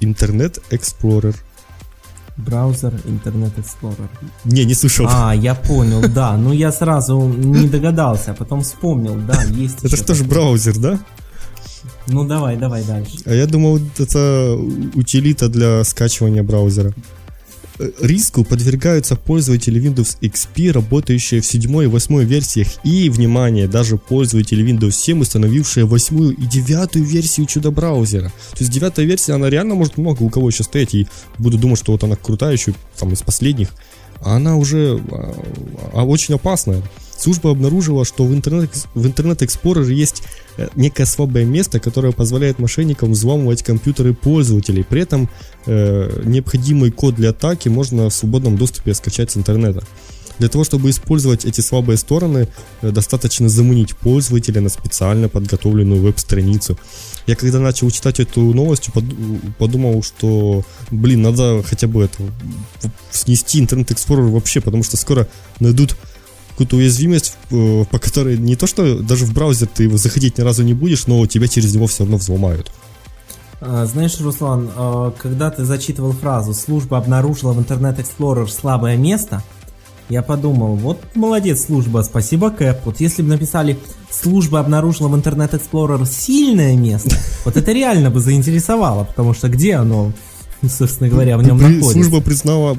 Internet Explorer. Браузер Internet Explorer. Не, не слышал. А, я понял, да. Ну я сразу не догадался, а потом вспомнил, да, есть Это же такой. браузер, да? Ну давай, давай дальше. А я думал, это утилита для скачивания браузера. Риску подвергаются пользователи Windows XP, работающие в 7 и 8 версиях, и, внимание, даже пользователи Windows 7, установившие 8 и 9 версию чудо-браузера. То есть 9 версия, она реально может много у кого еще стоять, и буду думать, что вот она крутая еще, там, из последних, она уже а, а, очень опасная. Служба обнаружила, что в интернет, в Explorer есть э, некое слабое место, которое позволяет мошенникам взламывать компьютеры пользователей. При этом э, необходимый код для атаки можно в свободном доступе скачать с интернета. Для того, чтобы использовать эти слабые стороны, э, достаточно заманить пользователя на специально подготовленную веб-страницу. Я когда начал читать эту новость, под- подумал, что, блин, надо хотя бы это снести интернет Explorer вообще, потому что скоро найдут какую-то уязвимость, э, по которой не то, что даже в браузер ты его заходить ни разу не будешь, но тебя через него все равно взломают. А, Знаешь, Руслан, а, когда ты зачитывал фразу «Служба обнаружила в Internet Explorer слабое место», я подумал, вот молодец служба, спасибо, Кэп. Вот если бы написали «Служба обнаружила в Internet Explorer сильное место», вот это реально бы заинтересовало, потому что где оно, собственно говоря, в нем находится? Служба признала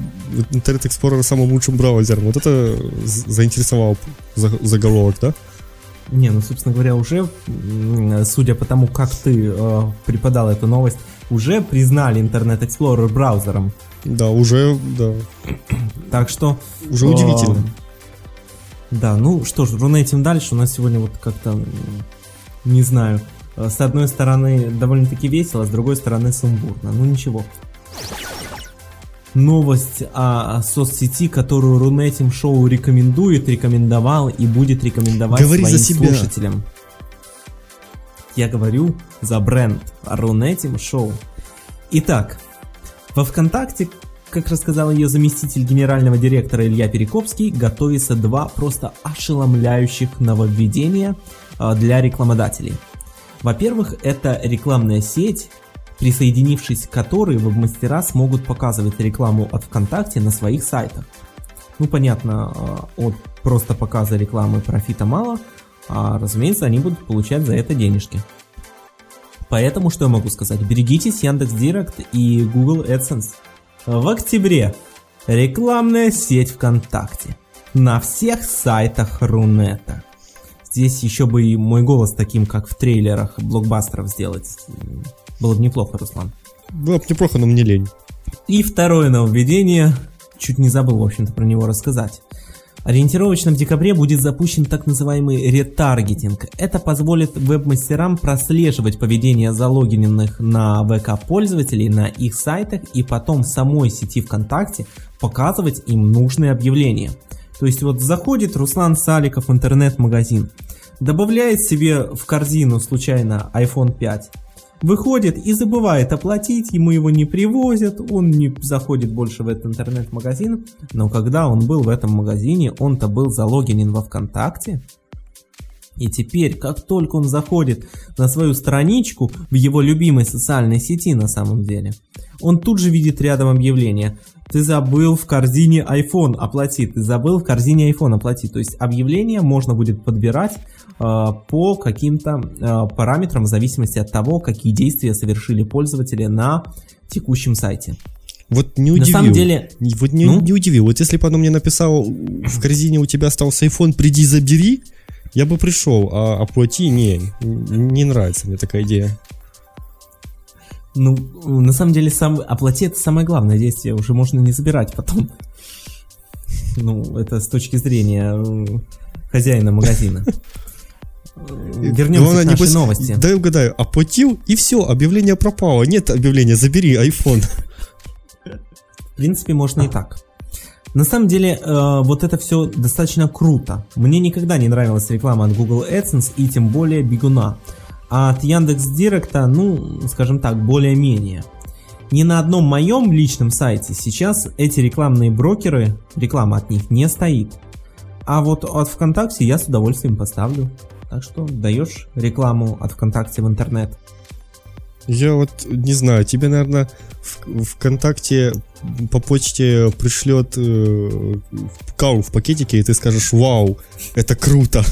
Internet Explorer самым лучшим браузером. Вот это з- заинтересовал за- заголовок, да? Не, ну, собственно говоря, уже, судя по тому, как ты э, преподал эту новость, уже признали Internet Explorer браузером. Да, уже, да, Так что... уже э, удивительно. Да, ну что ж, рунетим дальше. У нас сегодня вот как-то, не знаю, с одной стороны довольно-таки весело, с другой стороны сумбурно. Ну ничего. Новость о, о соцсети, которую Рунетим Шоу рекомендует, рекомендовал и будет рекомендовать Говори своим за себя. слушателям. Я говорю за бренд Рунетим Шоу. Итак, во ВКонтакте, как рассказал ее заместитель генерального директора Илья Перекопский, готовится два просто ошеломляющих нововведения а, для рекламодателей. Во-первых, это рекламная сеть, присоединившись к которой веб-мастера смогут показывать рекламу от ВКонтакте на своих сайтах. Ну, понятно, а, от просто показа рекламы профита мало, а, разумеется, они будут получать за это денежки. Поэтому что я могу сказать? Берегитесь Яндекс.Директ и Google AdSense. В октябре рекламная сеть ВКонтакте на всех сайтах Рунета. Здесь еще бы и мой голос таким, как в трейлерах блокбастеров сделать. Было бы неплохо, Руслан. Было бы неплохо, но мне лень. И второе нововведение, чуть не забыл, в общем-то, про него рассказать. Ориентировочно в декабре будет запущен так называемый ретаргетинг. Это позволит веб-мастерам прослеживать поведение залогиненных на ВК пользователей на их сайтах и потом в самой сети ВКонтакте показывать им нужные объявления. То есть вот заходит Руслан Саликов в интернет-магазин, добавляет себе в корзину случайно iPhone 5, выходит и забывает оплатить, ему его не привозят, он не заходит больше в этот интернет-магазин, но когда он был в этом магазине, он-то был залогинен во ВКонтакте, и теперь, как только он заходит на свою страничку в его любимой социальной сети на самом деле, он тут же видит рядом объявление «Ты забыл в корзине iPhone оплати», «Ты забыл в корзине iPhone оплати». То есть объявление можно будет подбирать по каким-то э, параметрам в зависимости от того, какие действия совершили пользователи на текущем сайте. Вот не удивил. На самом деле... Вот не, ну? не удивил. Вот если бы оно мне написало, в корзине у тебя остался iPhone, приди забери, я бы пришел, а оплати, не, не нравится мне такая идея. Ну, на самом деле, сам оплати это самое главное действие, уже можно не забирать потом. Ну, это с точки зрения э, хозяина магазина. Вернемся к нашей небось, новости. Дай угадаю, оплатил и все, объявление пропало. Нет объявления, забери iPhone. В принципе, можно и так. На самом деле, э, вот это все достаточно круто. Мне никогда не нравилась реклама от Google AdSense и тем более бегуна. А от Яндекс Директа, ну, скажем так, более-менее. Ни на одном моем личном сайте сейчас эти рекламные брокеры, реклама от них не стоит. А вот от ВКонтакте я с удовольствием поставлю. Так что даешь рекламу от ВКонтакте в интернет. Я вот не знаю, тебе, наверное, в ВКонтакте по почте пришлет э, каву в пакетике, и ты скажешь, вау, это круто.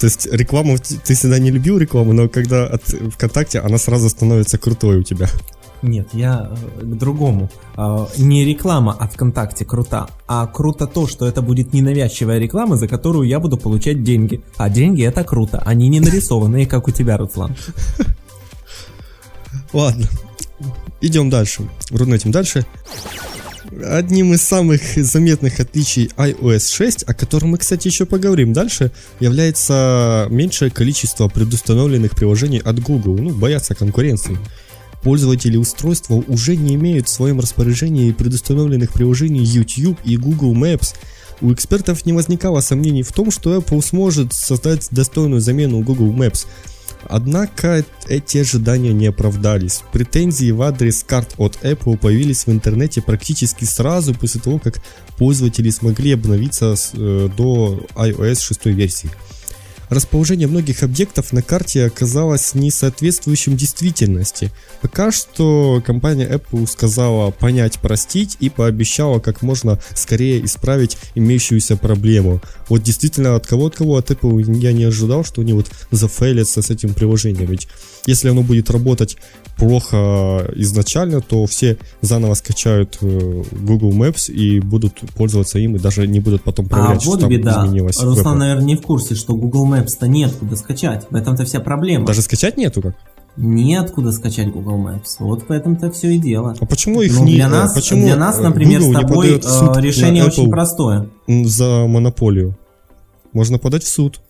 То есть рекламу, ты всегда не любил рекламу, но когда от ВКонтакте, она сразу становится крутой у тебя. Нет, я э, к другому. А, не реклама от ВКонтакте крута, а круто то, что это будет ненавязчивая реклама, за которую я буду получать деньги. А деньги это круто, они не нарисованные, как у тебя, Руслан. Ладно, идем дальше. Рунетим дальше. Одним из самых заметных отличий iOS 6, о котором мы, кстати, еще поговорим дальше, является меньшее количество предустановленных приложений от Google. Ну, боятся конкуренции. Пользователи устройства уже не имеют в своем распоряжении предустановленных приложений YouTube и Google Maps. У экспертов не возникало сомнений в том, что Apple сможет создать достойную замену Google Maps – Однако эти ожидания не оправдались. Претензии в адрес карт от Apple появились в интернете практически сразу после того, как пользователи смогли обновиться э, до iOS 6 версии. Расположение многих объектов на карте оказалось не соответствующим действительности. Пока что компания Apple сказала понять, простить и пообещала как можно скорее исправить имеющуюся проблему. Вот действительно от кого от кого от Apple я не ожидал, что они вот зафейлятся с этим приложением. Ведь если оно будет работать плохо изначально, то все заново скачают э, Google Maps и будут пользоваться им и даже не будут потом проверять, а что вот там беда. изменилось. Руслан, наверное, не в курсе, что Google Maps-то нет куда скачать. В этом-то вся проблема. Даже скачать нету как? Неоткуда скачать Google Maps. Вот в этом-то все и дело. А почему их ну, не... Для нас, почему для нас например, Google с тобой э, решение очень простое. За монополию. Можно подать в суд.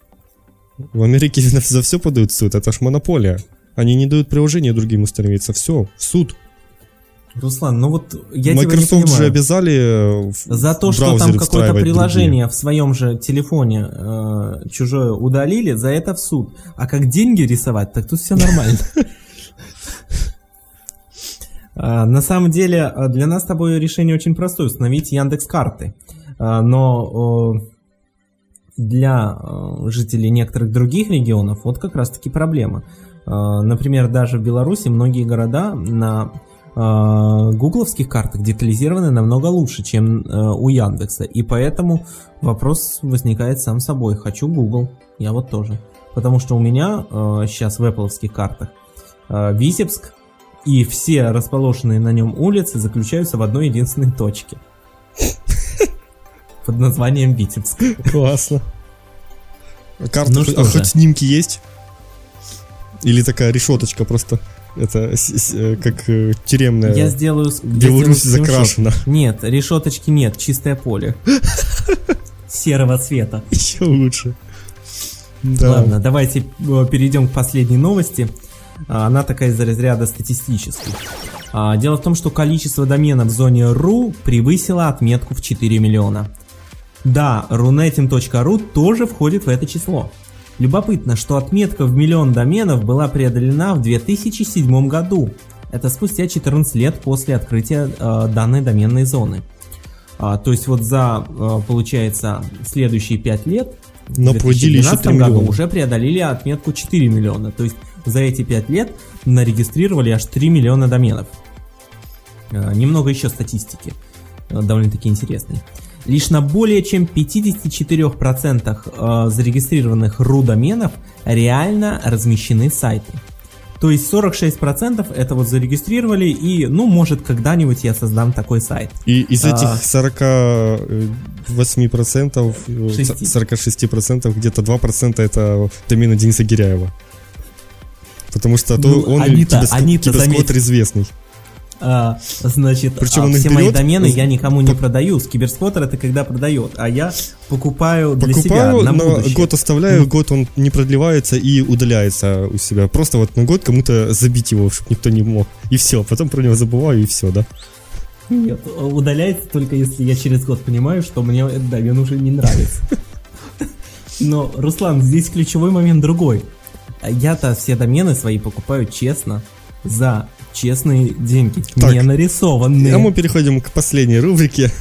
В Америке за все подают в суд, это ж монополия. Они не дают приложения другим устремиться. Все, в суд. Руслан, ну вот я Microsoft тебя не же обязали За то, что там какое-то приложение другие. в своем же телефоне э, чужое удалили, за это в суд. А как деньги рисовать, так тут все нормально. А, на самом деле, э, для нас с тобой решение очень простое, установить Яндекс карты. А, но для э, жителей некоторых других регионов вот как раз таки проблема. А, например, даже в Беларуси многие города на гугловских картах детализированы намного лучше, чем э, у Яндекса. И поэтому вопрос возникает сам собой. Хочу Google. Я вот тоже. Потому что у меня сейчас э, в Apple картах э, Витебск и все расположенные на нем улицы заключаются в одной единственной точке. Под названием Витебск. Классно. Карта, ну, а хоть снимки есть? Или такая решеточка просто. Это э, как э, тюремная. Я сделаю. Беларусь закрашена. Нет, решеточки нет, чистое поле. серого цвета. Еще лучше. Да. Ладно, давайте э, перейдем к последней новости. А, она такая из разряда статистической. А, дело в том, что количество доменов в зоне RU превысило отметку в 4 миллиона. Да, runetim.ru тоже входит в это число. Любопытно, что отметка в миллион доменов была преодолена в 2007 году. Это спустя 14 лет после открытия э, данной доменной зоны. А, то есть вот за, э, получается, следующие 5 лет но в 2012 году миллиона. уже преодолели отметку 4 миллиона. То есть за эти 5 лет нарегистрировали аж 3 миллиона доменов. Э, немного еще статистики, э, довольно-таки интересной. Лишь на более чем 54% э, зарегистрированных RU доменов реально размещены сайты. То есть 46% это вот зарегистрировали и, ну, может, когда-нибудь я создам такой сайт. И из а, этих 48%, 6. 46% где-то 2% это домены Дениса Гиряева. Потому что а ну, то он они-то, киберскот, они-то, киберскот известный. А, значит, Причем а он все берет, мои домены я никому не продаю. Скиберспоттер это когда продает, а я покупаю для покупаю, себя на, на год оставляю, год он не продлевается и удаляется у себя. Просто вот на год кому-то забить его, чтобы никто не мог. И все, потом про него забываю и все, да? Нет, удаляется только если я через год понимаю, что мне этот домен уже не нравится. Но, Руслан, здесь ключевой момент другой. Я-то все домены свои покупаю честно, за честные деньги, так, не нарисованные. А мы переходим к последней рубрике.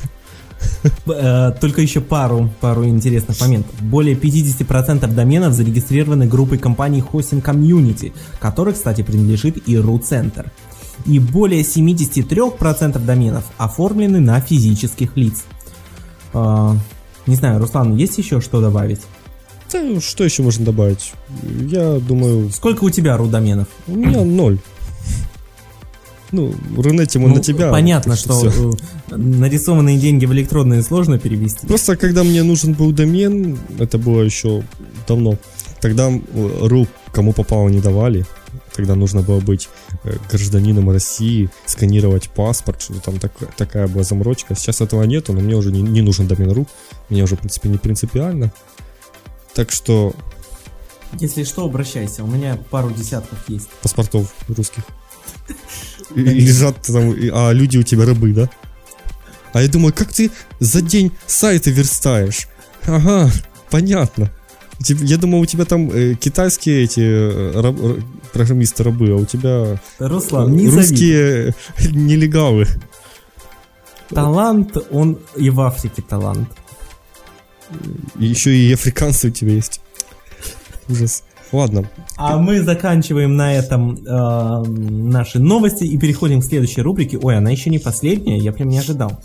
Э, только еще пару, пару интересных моментов. Более 50% доменов зарегистрированы группой компаний Hosting Community, которой, кстати, принадлежит и RU-центр. И более 73% доменов оформлены на физических лиц. Э, не знаю, Руслан, есть еще что добавить? Да, что еще можно добавить? Я думаю... Сколько у тебя ру-доменов? У меня ноль. Ну, Рунете ну, на тебя. Понятно, что все. Э, нарисованные деньги в электронные сложно перевести. Просто когда мне нужен был домен, это было еще давно, тогда э, РУ кому попало не давали. Тогда нужно было быть э, гражданином России, сканировать паспорт, что там так, такая была заморочка. Сейчас этого нету, но мне уже не, не нужен домен РУ. Мне уже, в принципе, не принципиально. Так что... Если что, обращайся. У меня пару десятков есть. Паспортов русских. лежат там, а люди у тебя рабы, да? А я думаю, как ты за день сайты верстаешь? Ага, понятно. Я думал, у тебя там э, китайские эти э, раб, программисты рабы, а у тебя Руслан, не русские зови. нелегалы. Талант, он и в Африке талант. Еще и африканцы у тебя есть. Ужас. Ладно. А мы заканчиваем на этом э, наши новости и переходим к следующей рубрике. Ой, она еще не последняя, я прям не ожидал.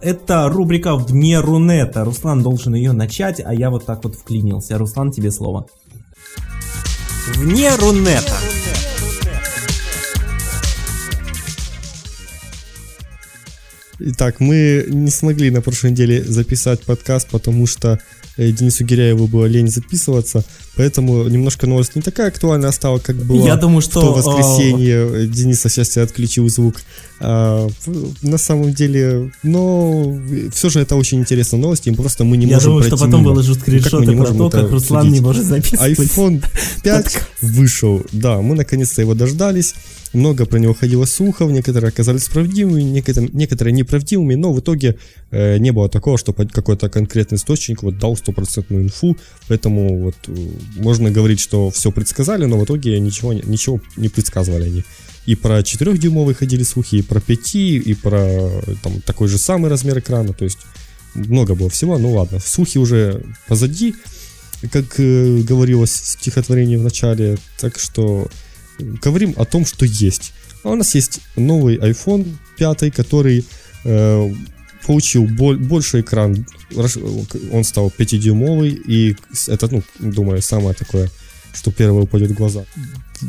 Это рубрика в дне Рунета. Руслан должен ее начать, а я вот так вот вклинился. Руслан, тебе слово. Вне Рунета. Итак, мы не смогли на прошлой неделе записать подкаст, потому что Э, Денису Гиряеву было лень записываться, поэтому немножко новость не такая актуальная стала, как была Я думаю, что... в то воскресенье. Дениса счастье отключил звук. А, на самом деле, но все же это очень интересная новость, и просто мы не Я можем думаю, что потом мимо. выложу скриншоты про то, как Руслан судить. не может записывать. iPhone 5 вышел, да, мы наконец-то его дождались. Много про него ходило слухов, некоторые оказались правдивыми, некоторые, некоторые неправдивыми, но в итоге э, не было такого, что какой-то конкретный источник вот дал стопроцентную инфу, поэтому вот э, можно говорить, что все предсказали, но в итоге ничего, ничего не предсказывали они. И про 4-дюймовый ходили слухи, и про 5, и про там, такой же самый размер экрана, то есть много было всего, ну ладно, слухи уже позади, как э, говорилось в стихотворении в начале, так что говорим о том, что есть. А у нас есть новый iPhone 5, который э, получил бо- больше экран, он стал 5-дюймовый, и это, ну, думаю, самое такое, что первое упадет в глаза.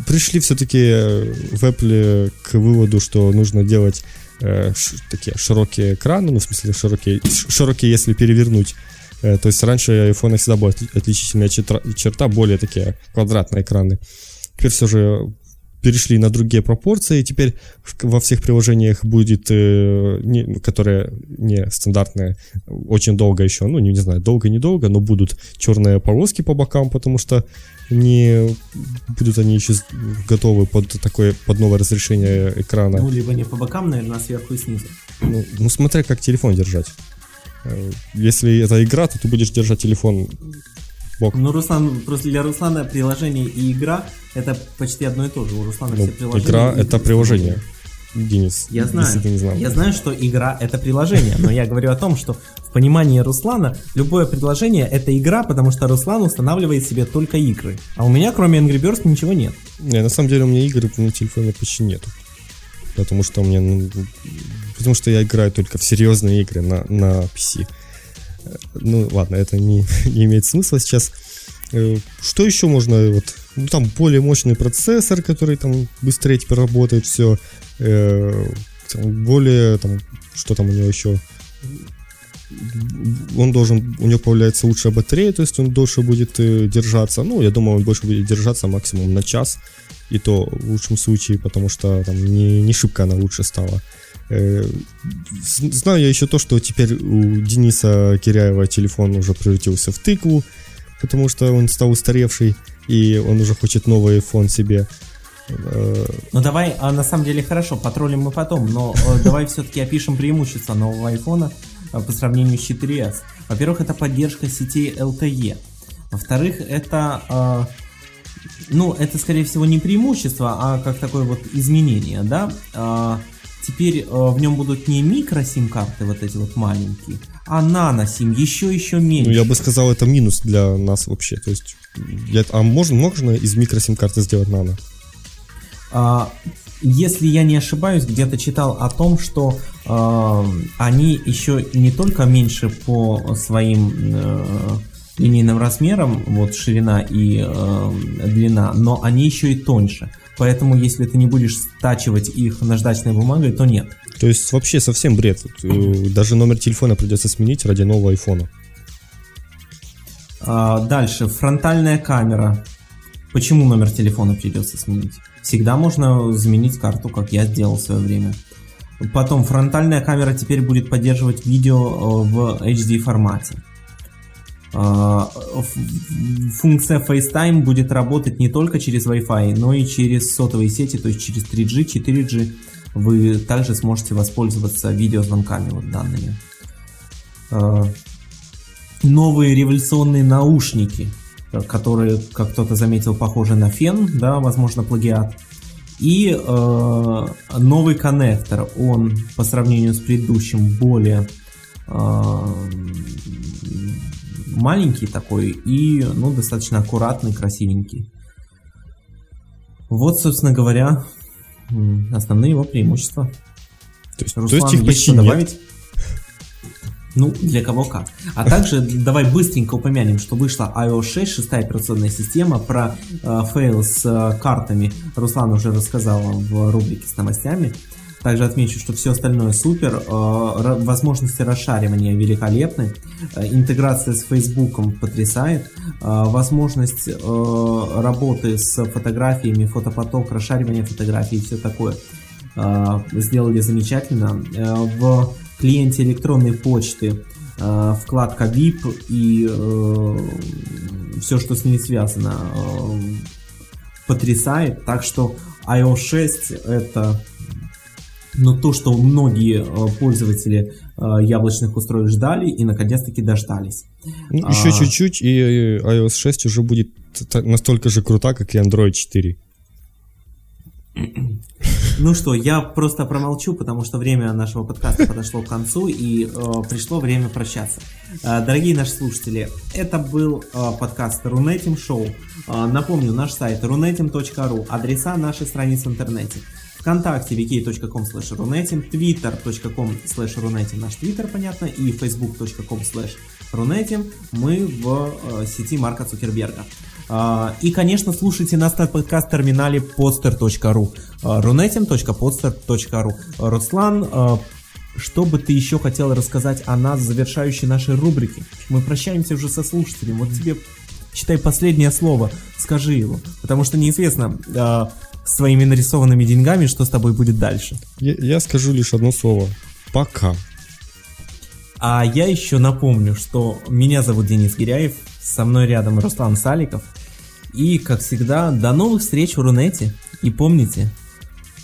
Пришли все-таки э, в Apple к выводу, что нужно делать э, ш- такие широкие экраны, ну, в смысле, широкие, широкие, если перевернуть. Э, то есть раньше iPhone всегда была отличительная черта, черта более такие квадратные экраны. Теперь все же перешли на другие пропорции, и теперь во всех приложениях будет, э, не, которые не стандартные, очень долго еще, ну, не, не знаю, долго-недолго, но будут черные полоски по бокам, потому что не будут они еще готовы под такое, под новое разрешение экрана. Ну, либо не по бокам, наверное, а сверху и снизу. Ну, ну смотря как телефон держать. Э, если это игра, то ты будешь держать телефон бок. Ну, Руслан, просто для Руслана приложение и игра это почти одно и то же. У Руслана ну, все приложения. Игра это приложение. Денис, я знаю, если ты не знал. Я знаю, что игра это приложение, но я говорю о том, что в понимании Руслана любое предложение это игра, потому что Руслан устанавливает себе только игры. А у меня кроме Angry Birds ничего нет. Не, на самом деле у меня игры на телефоне почти нету. Потому что у меня, ну, потому что я играю только в серьезные игры на, на PC. Ну, ладно, это не, не имеет смысла сейчас. Э, что еще можно, вот, ну, там более мощный процессор, который там быстрее теперь работает, все. Э, более, там, что там у него еще, он должен, у него появляется лучшая батарея, то есть он дольше будет э, держаться. Ну, я думаю, он больше будет держаться максимум на час. И то в лучшем случае, потому что там не, не шибко она лучше стала. Э, знаю я еще то, что теперь у Дениса Киряева телефон уже превратился в тыкву, потому что он стал устаревший, и он уже хочет новый iPhone себе. Э, ну давай, а на самом деле хорошо, потроллим мы потом, но давай все-таки опишем преимущества нового айфона по сравнению с 4S. Во-первых, это поддержка сетей LTE. Во-вторых, это ну, это, скорее всего, не преимущество, а как такое вот изменение, да. Теперь э, в нем будут не микро-сим-карты, вот эти вот маленькие, а нано-сим, еще-еще меньше. Ну, я бы сказал, это минус для нас вообще. То есть, я, а можно, можно из микро-сим-карты сделать нано? А, если я не ошибаюсь, где-то читал о том, что э, они еще не только меньше по своим э, линейным размерам, вот ширина и э, длина, но они еще и тоньше. Поэтому, если ты не будешь стачивать их наждачной бумагой, то нет. То есть вообще совсем бред. Э, даже номер телефона придется сменить ради нового айфона. А, дальше. Фронтальная камера. Почему номер телефона придется сменить? Всегда можно заменить карту, как я сделал в свое время. Потом фронтальная камера теперь будет поддерживать видео э, в HD формате. А, функция FaceTime будет работать не только через Wi-Fi, но и через сотовые сети, то есть через 3G, 4G. Вы также сможете воспользоваться видеозвонками вот данными. А, новые революционные наушники, которые, как кто-то заметил, похожи на фен, да, возможно, плагиат. И э, новый коннектор, он по сравнению с предыдущим более маленький такой и, ну, достаточно аккуратный, красивенький. Вот, собственно говоря, основные его преимущества. То есть, Руслан, то есть их почти есть добавить? Нет. Ну, для кого как. А также давай быстренько упомянем, что вышла iOS 6, шестая операционная система. Про э, фейл с э, картами Руслан уже рассказал в рубрике с новостями. Также отмечу, что все остальное супер, э, возможности расшаривания великолепны, э, интеграция с Фейсбуком потрясает, возможность работы с фотографиями, фотопоток, расшаривание фотографий и все такое сделали замечательно. В клиенте электронной почты вкладка VIP и все, что с ней связано, потрясает. Так что iOS 6 это но то, что многие э, пользователи э, яблочных устройств ждали и наконец-таки дождались. Ну, еще а... чуть-чуть, и iOS 6 уже будет настолько же крута, как и Android 4. Ну что, я просто промолчу, потому что время нашего подкаста подошло к концу и э, пришло время прощаться. Э, дорогие наши слушатели, это был э, подкаст Рунетим Шоу. Э, напомню, наш сайт runetim.ru, адреса нашей страницы в интернете. ВКонтакте vk.com slash runetim, twitter.com slash runetim, наш твиттер, понятно, и facebook.com slash runetim, мы в э, сети Марка Цукерберга. Uh, и, конечно, слушайте нас на подкаст-терминале podster.ru runetim.podster.ru Руслан, uh, что бы ты еще хотел рассказать о нас, завершающей нашей рубрике? Мы прощаемся уже со слушателем, вот тебе читай последнее слово, скажи его, потому что неизвестно э, своими нарисованными деньгами, что с тобой будет дальше. Я, я скажу лишь одно слово. Пока. А я еще напомню, что меня зовут Денис Гиряев, со мной рядом Руслан Саликов. И, как всегда, до новых встреч в Рунете. И помните,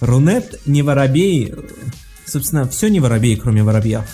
Рунет не воробей, собственно, все не воробей, кроме воробьев.